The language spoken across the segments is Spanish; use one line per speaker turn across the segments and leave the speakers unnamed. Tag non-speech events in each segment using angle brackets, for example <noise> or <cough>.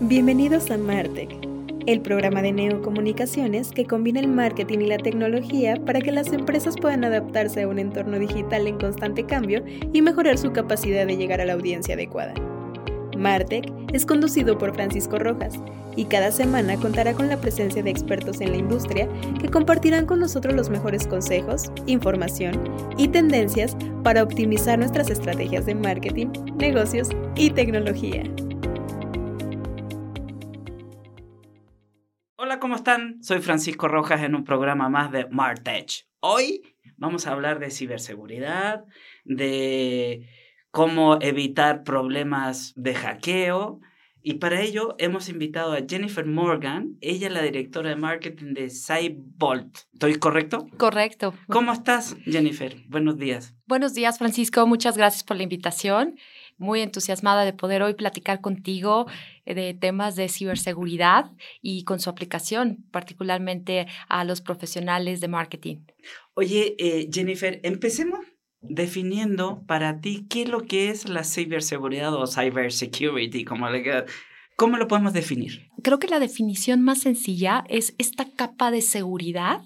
Bienvenidos a Martech, el programa de neocomunicaciones que combina el marketing y la tecnología para que las empresas puedan adaptarse a un entorno digital en constante cambio y mejorar su capacidad de llegar a la audiencia adecuada. Martech es conducido por Francisco Rojas y cada semana contará con la presencia de expertos en la industria que compartirán con nosotros los mejores consejos, información y tendencias para optimizar nuestras estrategias de marketing, negocios y tecnología.
¿Cómo están? Soy Francisco Rojas en un programa más de Martech. Hoy vamos a hablar de ciberseguridad, de cómo evitar problemas de hackeo. Y para ello hemos invitado a Jennifer Morgan, ella es la directora de marketing de Cybolt. ¿Estoy correcto?
Correcto.
¿Cómo estás, Jennifer? Buenos días.
Buenos días, Francisco. Muchas gracias por la invitación. Muy entusiasmada de poder hoy platicar contigo eh, de temas de ciberseguridad y con su aplicación, particularmente a los profesionales de marketing.
Oye, eh, Jennifer, empecemos definiendo para ti qué es lo que es la ciberseguridad o cybersecurity, como le ¿Cómo lo podemos definir?
Creo que la definición más sencilla es esta capa de seguridad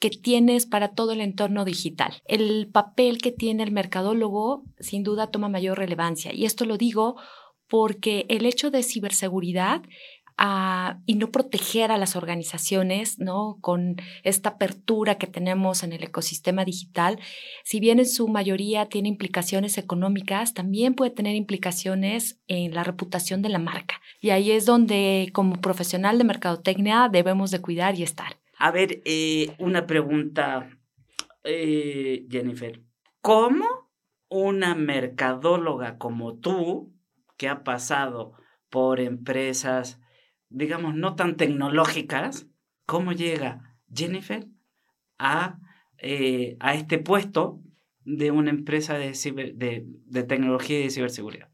que tienes para todo el entorno digital. El papel que tiene el mercadólogo sin duda toma mayor relevancia y esto lo digo porque el hecho de ciberseguridad y no proteger a las organizaciones, ¿no? Con esta apertura que tenemos en el ecosistema digital, si bien en su mayoría tiene implicaciones económicas, también puede tener implicaciones en la reputación de la marca. Y ahí es donde como profesional de mercadotecnia debemos de cuidar y estar.
A ver, eh, una pregunta, eh, Jennifer. ¿Cómo una mercadóloga como tú, que ha pasado por empresas digamos, no tan tecnológicas, ¿cómo llega Jennifer a, eh, a este puesto de una empresa de, de, tecnología y de ciberseguridad?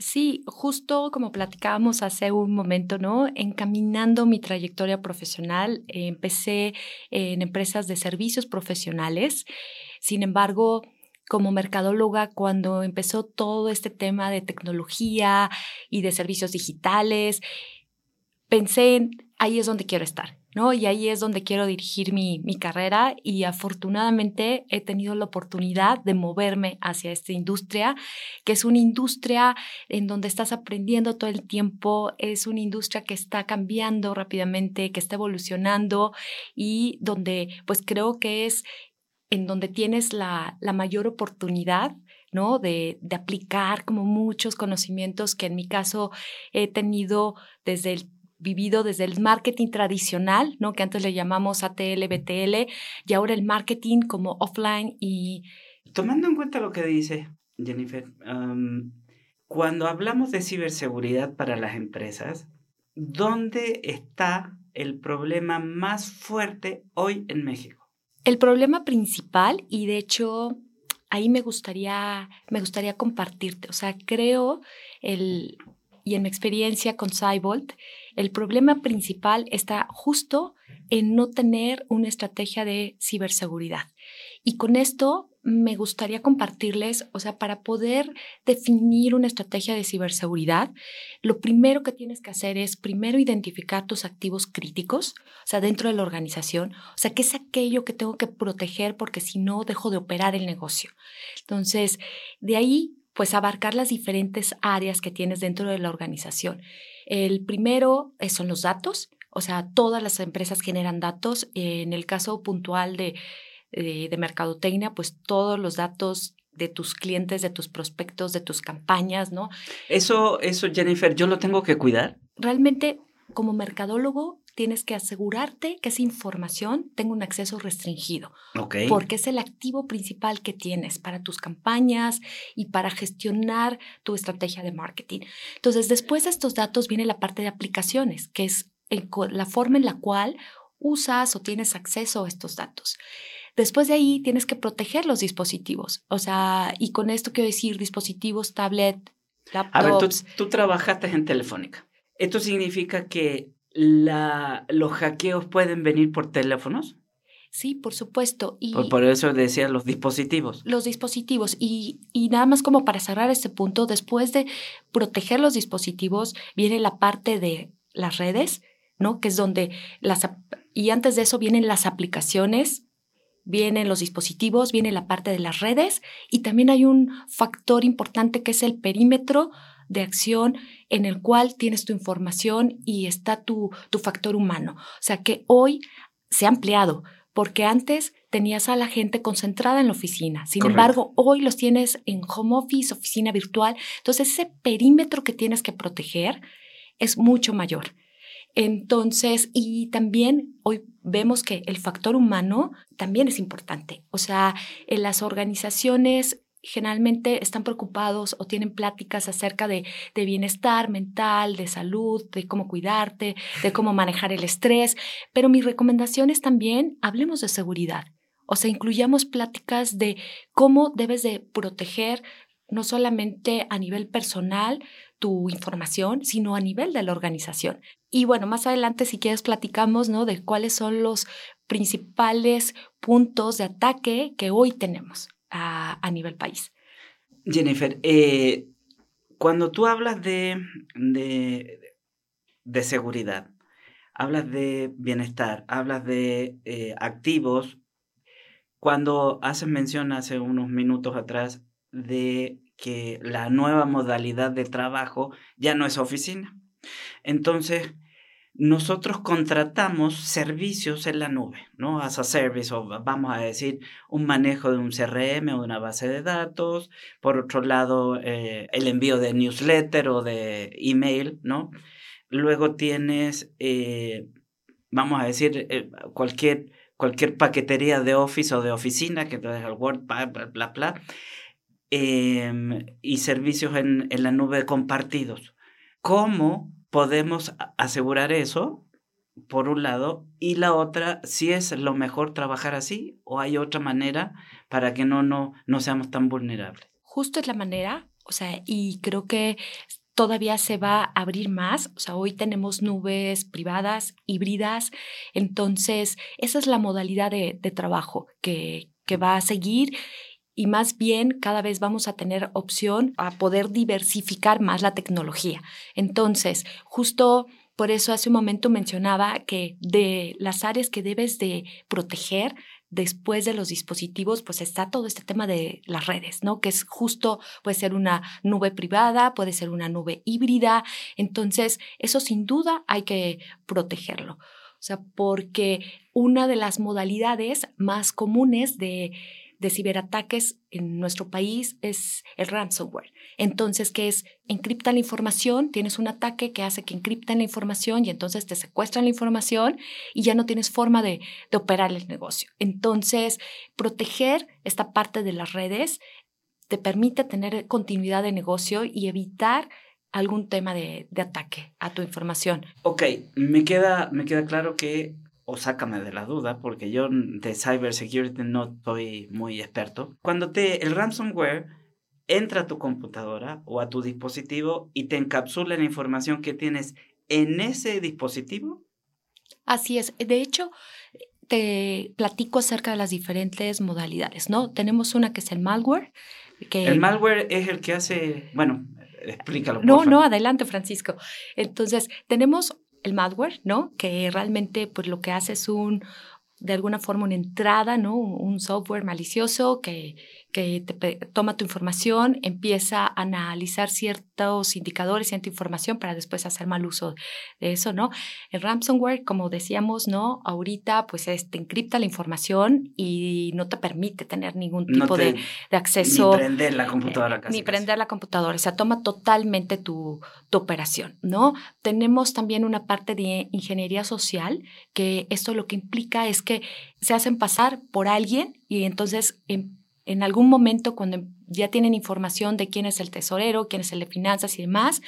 Sí, justo como platicábamos hace un momento, ¿no? Encaminando mi trayectoria profesional, empecé en empresas de servicios profesionales. Sin embargo, como mercadóloga, cuando empezó todo este tema de tecnología y de servicios digitales, pensé en ahí es donde quiero estar, ¿no? Y ahí es donde quiero dirigir mi, mi, carrera y afortunadamente he tenido la oportunidad de moverme hacia esta industria, que es una industria en donde estás aprendiendo todo el tiempo, es una industria que está cambiando rápidamente, que está evolucionando y donde pues creo que es en donde tienes la, la mayor oportunidad ¿no? De, de, aplicar como muchos conocimientos que en mi caso he tenido desde el vivido desde el marketing tradicional, ¿no? que antes le llamamos ATL, BTL, y ahora el marketing como offline y...
Tomando en cuenta lo que dice Jennifer, cuando hablamos de ciberseguridad para las empresas, ¿dónde está el problema más fuerte hoy en México?
El problema principal, y de hecho ahí me gustaría, me gustaría compartirte, o sea, creo el, y en mi experiencia con Cybolt, el problema principal está justo en no tener una estrategia de ciberseguridad. Y con esto me gustaría compartirles, o sea, para poder definir una estrategia de ciberseguridad, lo primero que tienes que hacer es primero identificar tus activos críticos, o sea, dentro de la organización, o sea, qué es aquello que tengo que proteger porque si no dejo de operar el negocio. Entonces, de ahí, pues abarcar las diferentes áreas que tienes dentro de la organización. El primero eh, son los datos, o sea, todas las empresas generan datos. En el caso puntual de, de, mercadotecnia, pues todos los datos de tus clientes, de tus prospectos, de tus campañas, ¿no?
Eso, eso, Jennifer, yo lo tengo que cuidar.
Realmente, como mercadólogo, tienes que asegurarte que esa información tenga un acceso restringido,
Ok.
porque es el activo principal que tienes para tus campañas y para gestionar tu estrategia de marketing. Entonces, después de estos datos viene la parte de aplicaciones, que es el la forma en la cual usas o tienes acceso a estos datos. Después de ahí tienes que proteger los dispositivos. O sea, y con esto quiero decir dispositivos, tablet,
A ver, tú,
laptops.
tú trabajaste en Telefónica. ¿Esto significa que la, los hackeos pueden venir por teléfonos?
Sí, por supuesto. Y
Por, por eso decía los dispositivos.
los dispositivos. Y, y nada más como para cerrar este punto, después de proteger los dispositivos, viene la parte de las redes, ¿no? Que es donde las... Y antes de eso vienen las aplicaciones, vienen los dispositivos, viene la parte de las redes y también hay un factor importante que es el perímetro de acción en el cual tienes tu información y está tu, tu factor humano. O sea que hoy se ha ampliado porque antes tenías a la gente concentrada en la oficina. Sin
Correcto.
embargo, hoy los tienes en home office, oficina virtual. Entonces, ese perímetro que tienes que proteger es mucho mayor. Entonces, y también hoy vemos que el factor humano también es importante. O sea, en las organizaciones generalmente están preocupados o tienen pláticas acerca de, bienestar mental, de salud, de cómo cuidarte, de cómo manejar el estrés, pero mi recomendación es también hablemos de seguridad. O sea, incluyamos pláticas de cómo debes de proteger no solamente a nivel personal tu información, sino a nivel de la organización. Y bueno, más adelante, si quieres, platicamos ¿no? de cuáles son los principales puntos de ataque que hoy tenemos a, nivel país.
Jennifer, eh, cuando tú hablas de, de, de seguridad, hablas de bienestar, hablas de eh, activos, cuando haces mención hace unos minutos atrás de que la nueva modalidad de trabajo ya no es oficina. Entonces, nosotros contratamos servicios en la nube, ¿no? As a service, o vamos a decir, un manejo de un CRM o de una base de datos. Por otro lado, eh, el envío de newsletter o de email, ¿no? Luego tienes, eh, vamos a decir, eh, cualquier, cualquier paquetería de Office o de oficina que te el Word, bla, bla, bla, bla. Em, y servicios en, en la nube compartidos. ¿Cómo podemos asegurar eso, por un lado, y la otra, si es lo mejor trabajar así o hay otra manera para que no, no, no seamos tan vulnerables.
Justo es la manera, o sea, y creo que todavía se va a abrir más, o sea, hoy tenemos nubes privadas, híbridas, entonces esa es la modalidad de, de trabajo que, que va a seguir y más bien cada vez vamos a tener opción a poder diversificar más la tecnología. Entonces, justo por eso hace un momento mencionaba que de las áreas que debes de proteger después de los dispositivos, pues está todo este tema de las redes, ¿no? Que es justo, puede ser una nube privada, puede ser una nube híbrida. Entonces, eso sin duda hay que protegerlo. O sea, porque una de las modalidades más comunes de de ciberataques en nuestro país es el ransomware. Entonces, ¿qué es? Encriptan la información, tienes un ataque que hace que encripten la información y entonces te secuestran la información y ya no tienes forma de, de operar el negocio. Entonces, proteger esta parte de las redes te permite tener continuidad de negocio y evitar algún tema de, de ataque a tu información.
Ok, me queda, me queda claro que o sácame de la duda, porque yo de cybersecurity no estoy muy experto. Cuando te, el ransomware entra a tu computadora o a tu dispositivo y te encapsula la información que tienes en ese dispositivo.
Así es. De hecho, te platico acerca de las diferentes modalidades, ¿no? Tenemos una que es el malware. Que...
El malware es el que hace, bueno, explícalo.
No, no, adelante, Francisco. Entonces, tenemos el malware, ¿no? Que realmente pues lo que hace es un, de alguna forma, una entrada, ¿no? Un software malicioso que, que te toma tu información, empieza a analizar ciertos indicadores, cierta información para después hacer mal uso de eso, ¿no? El ransomware, como decíamos, ¿no? Ahorita pues es, te encripta la información y no te permite tener ningún tipo de, de, acceso.
Ni prender la computadora.
Eh, ni prender la computadora, o sea, toma totalmente tu, tu operación, ¿no? Tenemos también una parte de ingeniería social que esto lo que implica es que se hacen pasar por alguien y entonces en, en algún momento cuando ya tienen información de quién es el tesorero, quién es el de finanzas y demás,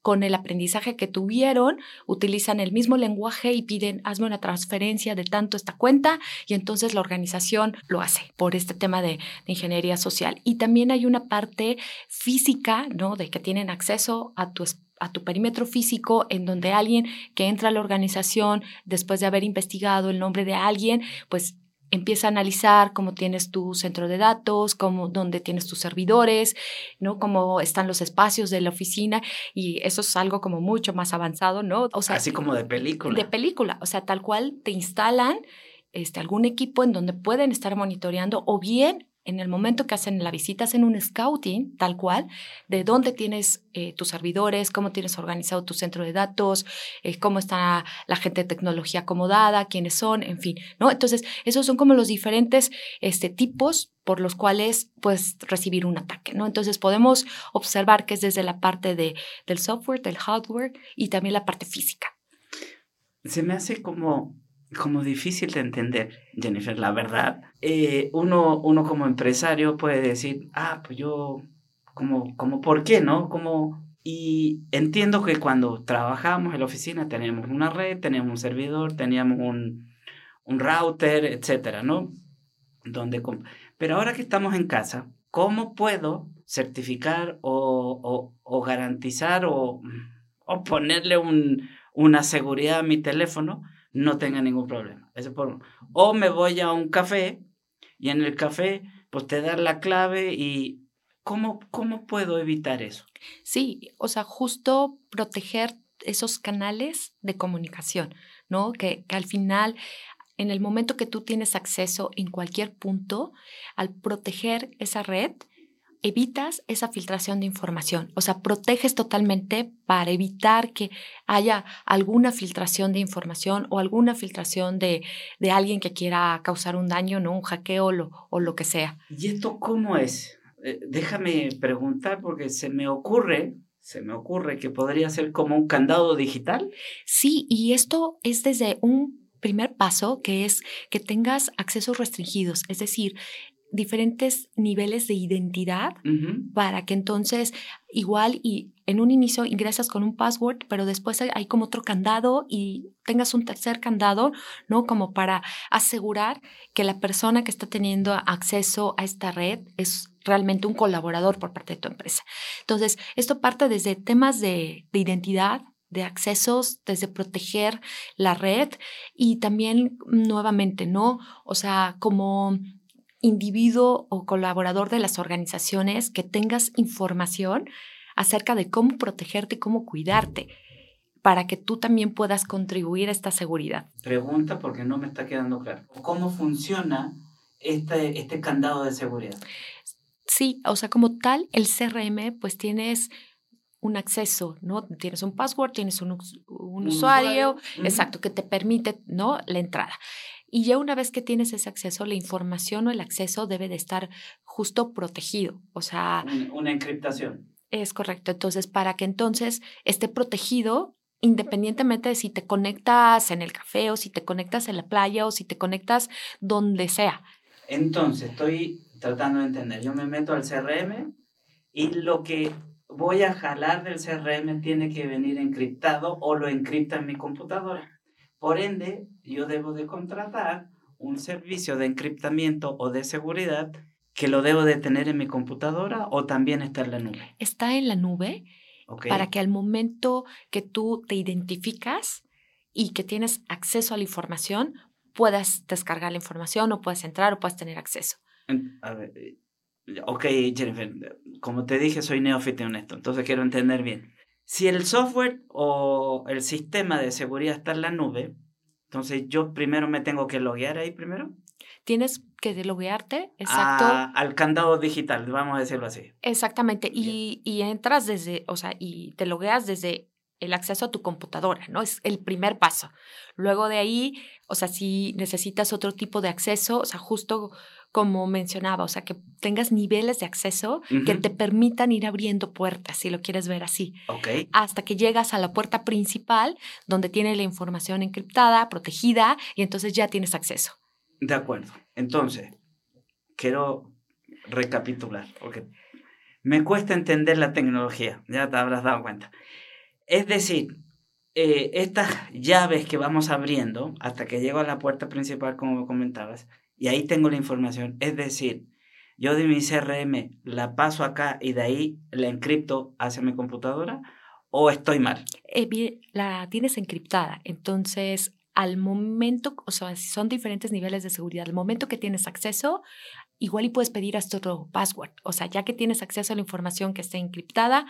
con el aprendizaje que tuvieron, utilizan el mismo lenguaje y piden, hazme una transferencia de tanto esta cuenta y entonces la organización lo hace por este tema de, ingeniería social. Y también hay una parte física, ¿no? De que tienen acceso a tu a tu perímetro físico en donde alguien que entra a la organización después de haber investigado el nombre de alguien, pues empieza a analizar cómo tienes tu centro de datos, cómo, dónde tienes tus servidores, ¿no? Cómo están los espacios de la oficina y eso es algo como mucho más avanzado, ¿no?
O sea, así como de película.
De película, o sea, tal cual te instalan este, algún equipo en donde pueden estar monitoreando o bien en el momento que hacen la visita, hacen un scouting tal cual de dónde tienes eh, tus servidores, cómo tienes organizado tu centro de datos, eh, cómo está la gente de tecnología acomodada, quiénes son, en fin, ¿no? Entonces, esos son como los diferentes este, tipos por los cuales puedes recibir un ataque, ¿no? Entonces, podemos observar que es desde la parte de, del software, del hardware y también la parte física.
Se me hace como como difícil de entender, Jennifer, la verdad. Eh, uno, uno como empresario puede decir, ah, pues yo, como, como, ¿por qué, no? Como, y entiendo que cuando trabajamos en la oficina tenemos una red, tenemos un servidor, teníamos un, un router, etcétera, ¿no? Donde, pero ahora que estamos en casa, ¿cómo puedo certificar o, o, o garantizar o, o ponerle un, una seguridad a mi teléfono? No tenga ningún problema. Eso por O me voy a un café y en el café pues te dan la clave y ¿cómo, cómo puedo evitar eso?
Sí, o sea, justo proteger esos canales de comunicación, ¿no? Que, que al final en el momento que tú tienes acceso en cualquier punto, al proteger esa red, evitas esa filtración de información, o sea, proteges totalmente para evitar que haya alguna filtración de información o alguna filtración de, de alguien que quiera causar un daño, ¿no? Un hackeo o lo, que sea.
¿Y esto cómo es? Eh, déjame preguntar porque se me ocurre, se me ocurre que podría ser como un candado digital.
Sí, y esto es desde un primer paso que es que tengas accesos restringidos, es decir, diferentes niveles de identidad para que entonces igual y en un inicio ingresas con un password, pero después hay como otro candado y tengas un tercer candado, ¿no? Como para asegurar que la persona que está teniendo acceso a esta red es realmente un colaborador por parte de tu empresa. Entonces, esto parte desde temas de, de identidad, de accesos, desde proteger la red y también nuevamente, ¿no? O sea, como individuo o colaborador de las organizaciones que tengas información acerca de cómo protegerte y cómo cuidarte para que tú también puedas contribuir a esta seguridad.
Pregunta porque no me está quedando claro. ¿Cómo funciona este, este candado de seguridad?
Sí, o sea, como tal, el CRM, pues tienes un acceso, ¿no? Tienes un password, tienes un, usuario, exacto, que te permite, ¿no? La entrada. Y ya una vez que tienes ese acceso, la información o el acceso debe de estar justo protegido. O sea...
Una encriptación.
Es correcto. Entonces, para que entonces esté protegido, independientemente de si te conectas en el café o si te conectas en la playa o si te conectas donde sea.
Entonces, estoy tratando de entender. Yo me meto al CRM y lo que voy a jalar del CRM tiene que venir encriptado o lo encripta en mi computadora. Por ende, yo debo de contratar un servicio de encriptamiento o de seguridad que lo debo de tener en mi computadora o también está en la nube.
Está en la nube para que al momento que tú te identificas y que tienes acceso a la información, puedas descargar la información o puedas entrar o puedas tener acceso.
A ver, eh, ok, Jennifer, como te dije, soy neófito en esto, entonces quiero entender bien. Si el software o el sistema de seguridad está en la nube, entonces yo primero me tengo que loguear ahí primero.
tienes que loguearte, exacto.
Ah, al candado digital, vamos a decirlo así.
Exactamente, y, y, entras desde, o sea, y te logueas desde el acceso a tu computadora, ¿no? Es el primer paso. Luego de ahí, o sea, si necesitas otro tipo de acceso, o sea, justo como mencionaba, o sea, que tengas niveles de acceso que te permitan ir abriendo puertas, si lo quieres ver así.
Ok.
Hasta que llegas a la puerta principal, donde tiene la información encriptada, protegida, y entonces ya tienes acceso.
De acuerdo. Entonces, quiero recapitular, porque me cuesta entender la tecnología, ya te habrás dado cuenta. Es decir, eh, estas llaves que vamos abriendo hasta que llego a la puerta principal, como comentabas, y ahí tengo la información. Es decir, yo de mi CRM la paso acá y de ahí la encripto hacia mi computadora o estoy mal.
Eh, la tienes encriptada, entonces al momento, o sea, son diferentes niveles de seguridad. Al momento que tienes acceso, igual y puedes pedir hasta otro password. O sea, ya que tienes acceso a la información que esté encriptada,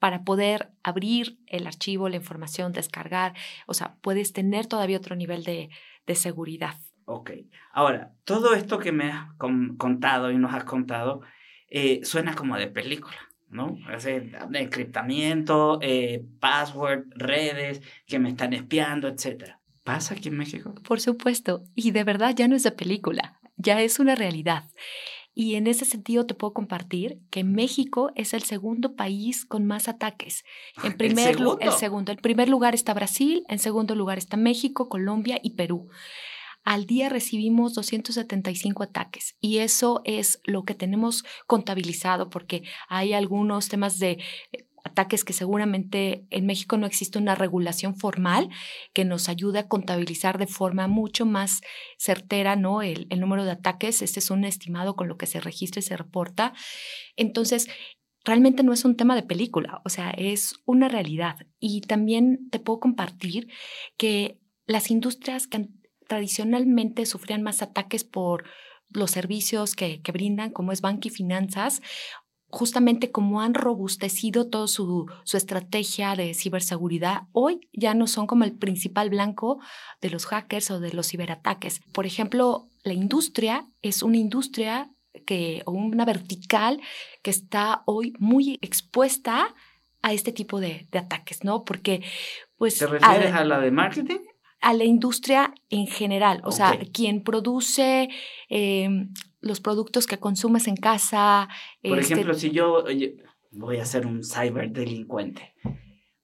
para poder abrir el archivo, la información, descargar, o sea, puedes tener todavía otro nivel de, de seguridad.
Ok. Ahora, todo esto que me has contado y nos has contado eh, suena como de película, ¿no? Es encriptamiento, eh, password, redes que me están espiando, etc. ¿Pasa aquí en México?
Por supuesto. Y de verdad ya no es de película, ya es una realidad. Y en ese sentido te puedo compartir que México es el segundo país con más ataques. En primer
¿El segundo?
el segundo. En primer lugar está Brasil, en segundo lugar está México, Colombia y Perú. Al día recibimos 275 ataques y eso es lo que tenemos contabilizado porque hay algunos temas de eh, ataques que seguramente en México no existe una regulación formal que nos ayude a contabilizar de forma mucho más certera ¿no? el, número de ataques. Este es un estimado con lo que se registra y se reporta. Entonces, realmente no es un tema de película, o sea, es una realidad. Y también te puedo compartir que las industrias que tradicionalmente sufrían más ataques por los servicios que, que brindan, como es banca y finanzas, justamente como han robustecido toda su, su, estrategia de ciberseguridad, hoy ya no son como el principal blanco de los hackers o de los ciberataques. Por ejemplo, la industria es una industria que, o una vertical que está hoy muy expuesta a este tipo de, de ataques, ¿no? Porque, pues...
¿Te refieres a, a la de marketing?
a la industria en general, o okay. sea, quien produce eh, los productos que consumes en casa.
Por este... ejemplo, si yo voy a ser un ciberdelincuente,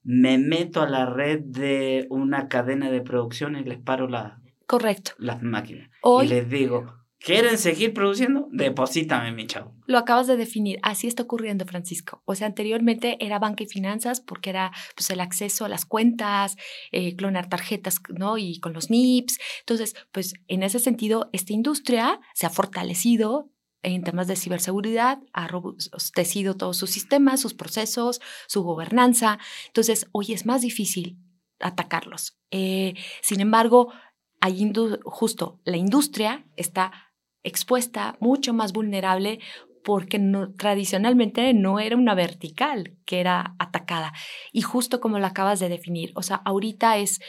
me meto a la red de una cadena de producción y les paro la,
Correcto.
las máquinas.
Hoy,
y les digo, ¿Quieren seguir produciendo? Deposítame, mi chavo.
Lo acabas de definir. Así está ocurriendo, Francisco. O sea, anteriormente era banca y finanzas porque era pues, el acceso a las cuentas, eh, clonar tarjetas, ¿no? Y con los NIPS. Entonces, pues en ese sentido, esta industria se ha fortalecido en temas de ciberseguridad, ha robustecido todos sus sistemas, sus procesos, su gobernanza. Entonces, hoy es más difícil atacarlos. Eh, sin embargo, hay justo la industria está expuesta, mucho más vulnerable, porque no, tradicionalmente no era una vertical que era atacada. Y justo como lo acabas de definir, o sea, ahorita es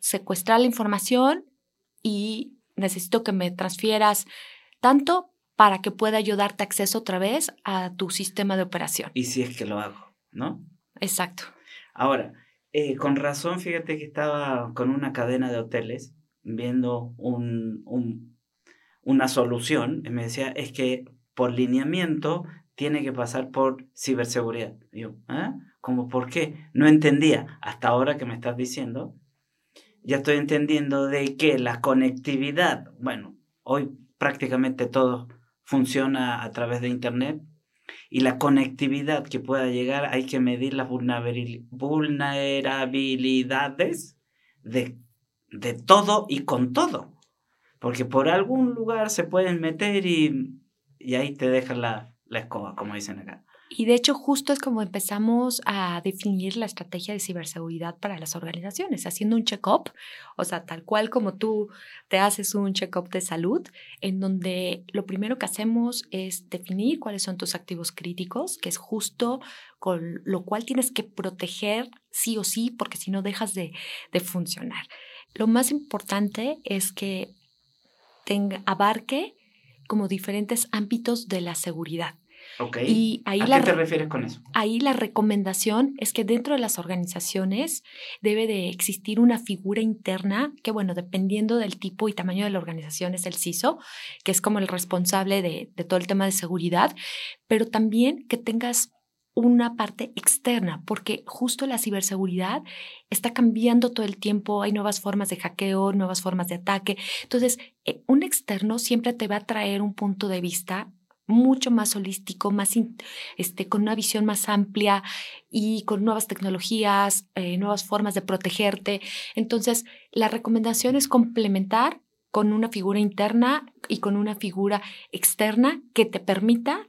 secuestrar la información y necesito que me transfieras tanto para que pueda yo darte acceso otra vez a tu sistema de operación.
Y si es que lo hago, ¿no?
Exacto.
Ahora, eh, con razón, fíjate que estaba con una cadena de hoteles viendo un, un una solución, y me decía, es que por lineamiento tiene que pasar por ciberseguridad. Yo, ¿eh? ¿Cómo por qué? No entendía. Hasta ahora que me estás diciendo, ya estoy entendiendo de que la conectividad, bueno, hoy prácticamente todo funciona a través de Internet y la conectividad que pueda llegar hay que medir las vulnerabilidades de, de todo y con todo. Porque por algún lugar se pueden meter y, y ahí te dejan la, la escoba, como dicen acá.
Y de hecho justo es como empezamos a definir la estrategia de ciberseguridad para las organizaciones, haciendo un check-up, o sea, tal cual como tú te haces un check-up de salud, en donde lo primero que hacemos es definir cuáles son tus activos críticos, que es justo con lo cual tienes que proteger sí o sí, porque si no dejas de, de funcionar. Lo más importante es que tenga, abarque como diferentes ámbitos de la seguridad.
Y ahí ¿A qué te refieres con eso?
Ahí la recomendación es que dentro de las organizaciones debe de existir una figura interna que, bueno, dependiendo del tipo y tamaño de la organización es el CISO, que es como el responsable de, de todo el tema de seguridad, pero también que tengas una parte externa, porque justo la ciberseguridad está cambiando todo el tiempo, hay nuevas formas de hackeo, nuevas formas de ataque. Entonces, eh, un externo siempre te va a traer un punto de vista mucho más holístico, más este, con una visión más amplia y con nuevas tecnologías, eh, nuevas formas de protegerte. Entonces, la recomendación es complementar con una figura interna y con una figura externa que te permita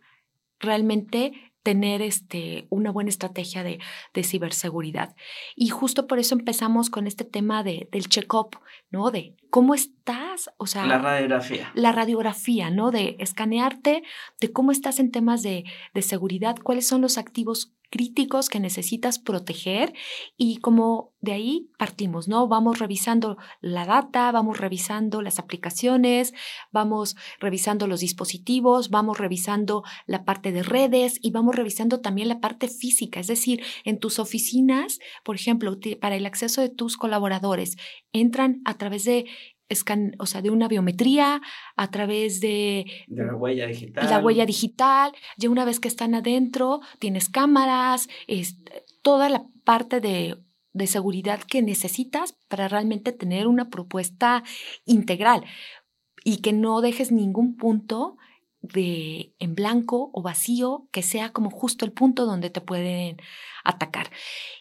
realmente tener este, una buena estrategia de, ciberseguridad. Y justo por eso empezamos con este tema de, del check-up, ¿no? De cómo estás, o sea...
La radiografía.
La radiografía, ¿no? De escanearte, de cómo estás en temas de, de seguridad, cuáles son los activos críticos que necesitas proteger y como de ahí partimos, ¿no? Vamos revisando la data, vamos revisando las aplicaciones, vamos revisando los dispositivos, vamos revisando la parte de redes y vamos revisando también la parte física, es decir, en tus oficinas, por ejemplo, para el acceso de tus colaboradores, entran a través de o sea, de una biometría a través de,
de la huella digital.
La huella digital. Ya una vez que están adentro, tienes cámaras, es, toda la parte de, de seguridad que necesitas para realmente tener una propuesta integral y que no dejes ningún punto de en blanco o vacío que sea como justo el punto donde te pueden atacar.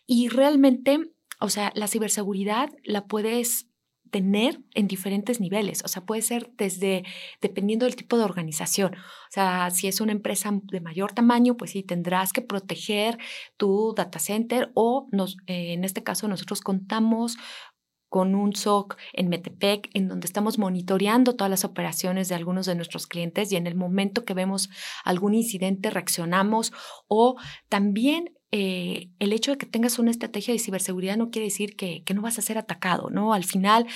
Y realmente, o sea, la ciberseguridad la puedes tener en diferentes niveles. O sea, puede ser desde, dependiendo del tipo de organización. O sea, si es una empresa de mayor tamaño, pues sí, tendrás que proteger tu data center o nos, eh, en este caso nosotros contamos con un SOC en Metepec, en donde estamos monitoreando todas las operaciones de algunos de nuestros clientes y en el momento que vemos algún incidente reaccionamos o también eh, el hecho de que tengas una estrategia de ciberseguridad no quiere decir que, no vas a ser atacado, ¿no? Al final,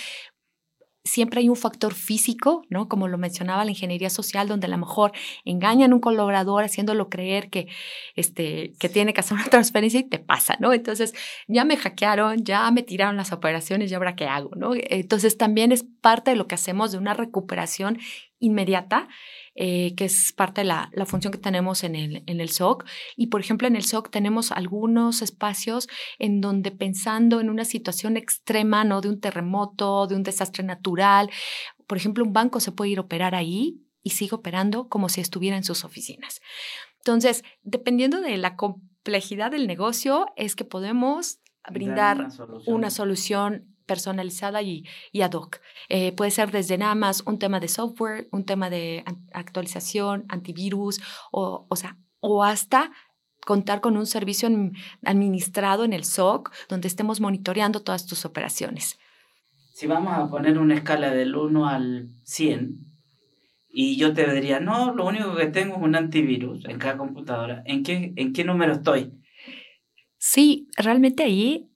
siempre hay un factor físico, ¿no? Como lo mencionaba la ingeniería social, donde a lo mejor engañan a un colaborador haciéndolo creer que, este, que tiene que hacer una <laughs> transferencia y te pasa, ¿no? Entonces, ya me hackearon, ya me tiraron las operaciones, ¿y ahora qué hago, no? Entonces, también es parte de lo que hacemos de una recuperación inmediata eh, que es parte de la, la, función que tenemos en el, en el SOC. Y, por ejemplo, en el SOC tenemos algunos espacios en donde pensando en una situación extrema, ¿no? De un terremoto, de un desastre natural, por ejemplo, un banco se puede ir a operar ahí y sigue operando como si estuviera en sus oficinas. Entonces, dependiendo de la complejidad del negocio, es que podemos brindar una solución personalizada y, y ad hoc. Eh, puede ser desde nada más un tema de software, un tema de actualización, antivirus, o, o, sea, o hasta contar con un servicio administrado en el SOC donde estemos monitoreando todas tus operaciones.
Si vamos a poner una escala del 1 al 100, y yo te diría, no, lo único que tengo es un antivirus en cada computadora, ¿en qué, en qué número estoy?
Sí, realmente ahí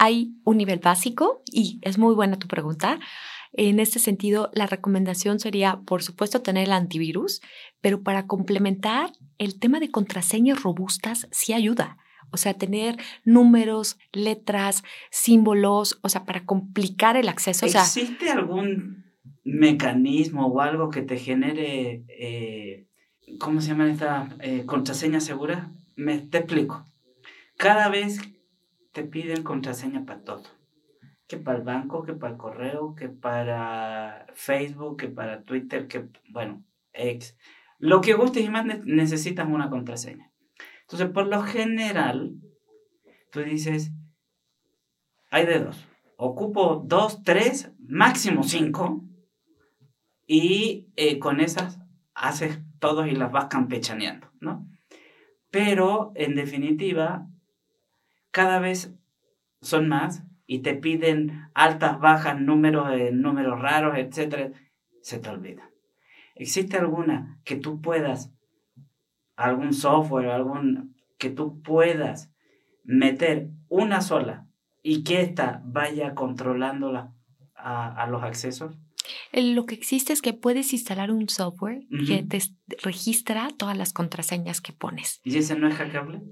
hay un nivel básico y es muy buena tu pregunta. En este sentido, la recomendación sería, por supuesto, tener el antivirus, pero para complementar, el tema de contraseñas robustas sí ayuda. O sea, tener números, letras, símbolos, o sea, para complicar el acceso.
¿Existe algún mecanismo o algo que te genere, eh, ¿cómo se llama esta eh, contraseña segura? Me, te explico. Cada vez te piden contraseña para todo. Que para el banco, que para el correo, que para Facebook, que para Twitter, que, bueno, ex. Lo que gustes y más necesitas una contraseña. Entonces, por lo general, tú dices, hay de dos. Ocupo dos, tres, máximo cinco. Y eh, con esas haces todos y las vas campechaneando, ¿no? Pero, en definitiva, cada vez son más y te piden altas, bajas, números, números raros, etc., se te olvida. ¿Existe alguna que tú puedas, algún software, algún que tú puedas meter una sola y que ésta vaya controlándola a, a los accesos?
Lo que existe es que puedes instalar un software que te registra todas las contraseñas que pones.
¿Y ese no es hackeable?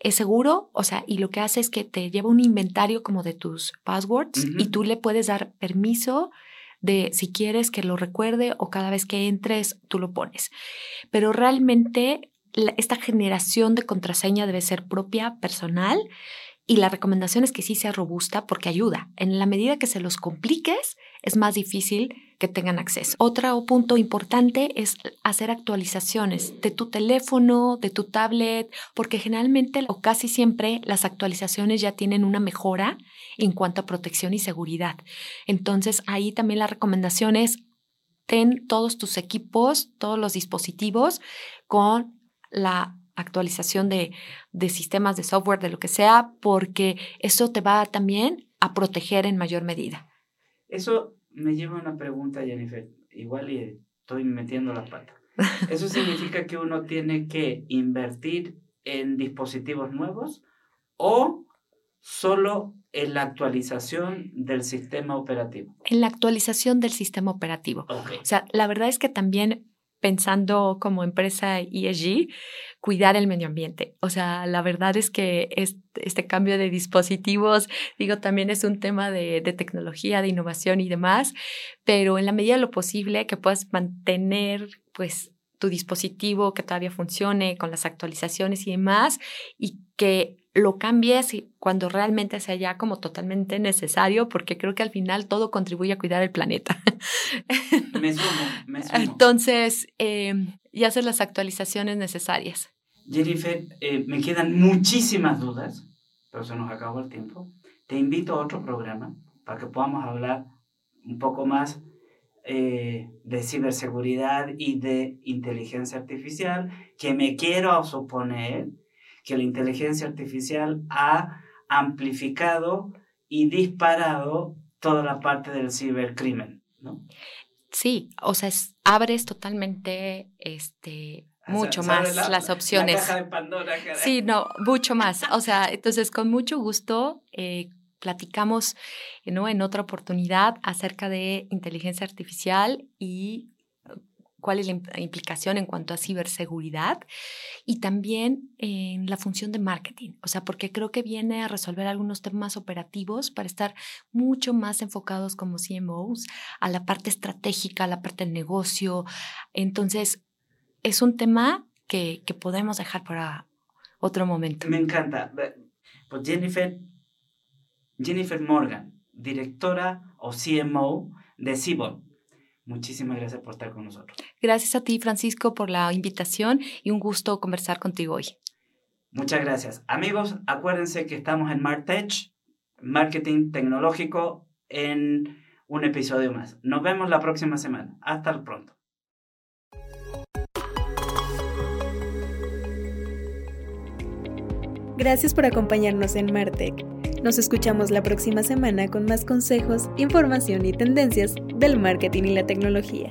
Es seguro, o sea, y lo que hace es que te lleva un inventario como de tus passwords y tú le puedes dar permiso de si quieres que lo recuerde o cada vez que entres tú lo pones. Pero realmente esta generación de contraseña debe ser propia, personal y la recomendación es que sí sea robusta porque ayuda. En la medida que se los compliques, es más difícil tengan acceso. Otro punto importante es hacer actualizaciones de tu teléfono, de tu tablet, porque generalmente o casi siempre las actualizaciones ya tienen una mejora en cuanto a protección y seguridad. Entonces ahí también la recomendación es ten todos tus equipos, todos los dispositivos con la actualización de, sistemas de software, de lo que sea, porque eso te va también a proteger en mayor medida.
Eso me lleva una pregunta, Jennifer. Igual y estoy metiendo la pata. <laughs> ¿Eso significa que uno tiene que invertir en dispositivos nuevos o solo en la actualización del sistema operativo?
En la actualización del sistema operativo. O sea, la verdad es que también pensando como empresa ESG, cuidar el medio ambiente. O sea, la verdad es que este, cambio de dispositivos, digo, también es un tema de, tecnología, de innovación y demás, pero en la medida de lo posible que puedas mantener, pues, tu dispositivo que todavía funcione con las actualizaciones y demás, y que lo cambies cuando realmente sea ya como totalmente necesario, porque creo que al final todo contribuye a cuidar el planeta. <laughs>
Me sumo, me sumo.
Entonces, eh, y hacer las actualizaciones necesarias.
Jennifer, eh, me quedan muchísimas dudas, pero se nos acabó el tiempo. Te invito a otro programa para que podamos hablar un poco más eh, de ciberseguridad y de inteligencia artificial, que me quiero suponer que la inteligencia artificial ha amplificado y disparado toda la parte del cibercrimen, ¿no?
Sí, o sea, abres totalmente este mucho más las opciones.
La caja de Pandora,
Sí, no, mucho más. O sea, entonces con mucho gusto eh, platicamos ¿no? en otra oportunidad acerca de inteligencia artificial y cuál es la implicación en cuanto a ciberseguridad y también en la función de marketing, o sea, porque creo que viene a resolver algunos temas operativos para estar mucho más enfocados como CMOs a la parte estratégica, a la parte del negocio. Entonces, es un tema que, que podemos dejar para otro momento.
Me encanta. Pues Jennifer, Jennifer Morgan, directora o CMO de Cibon. Muchísimas gracias por estar con nosotros.
Gracias a ti, Francisco, por la invitación y un gusto conversar contigo hoy.
Muchas gracias. Amigos, acuérdense que estamos en Martech, marketing tecnológico, en un episodio más. Nos vemos la próxima semana. Hasta pronto.
Gracias por acompañarnos en Martech. Nos escuchamos la próxima semana con más consejos, información y tendencias del marketing y la tecnología.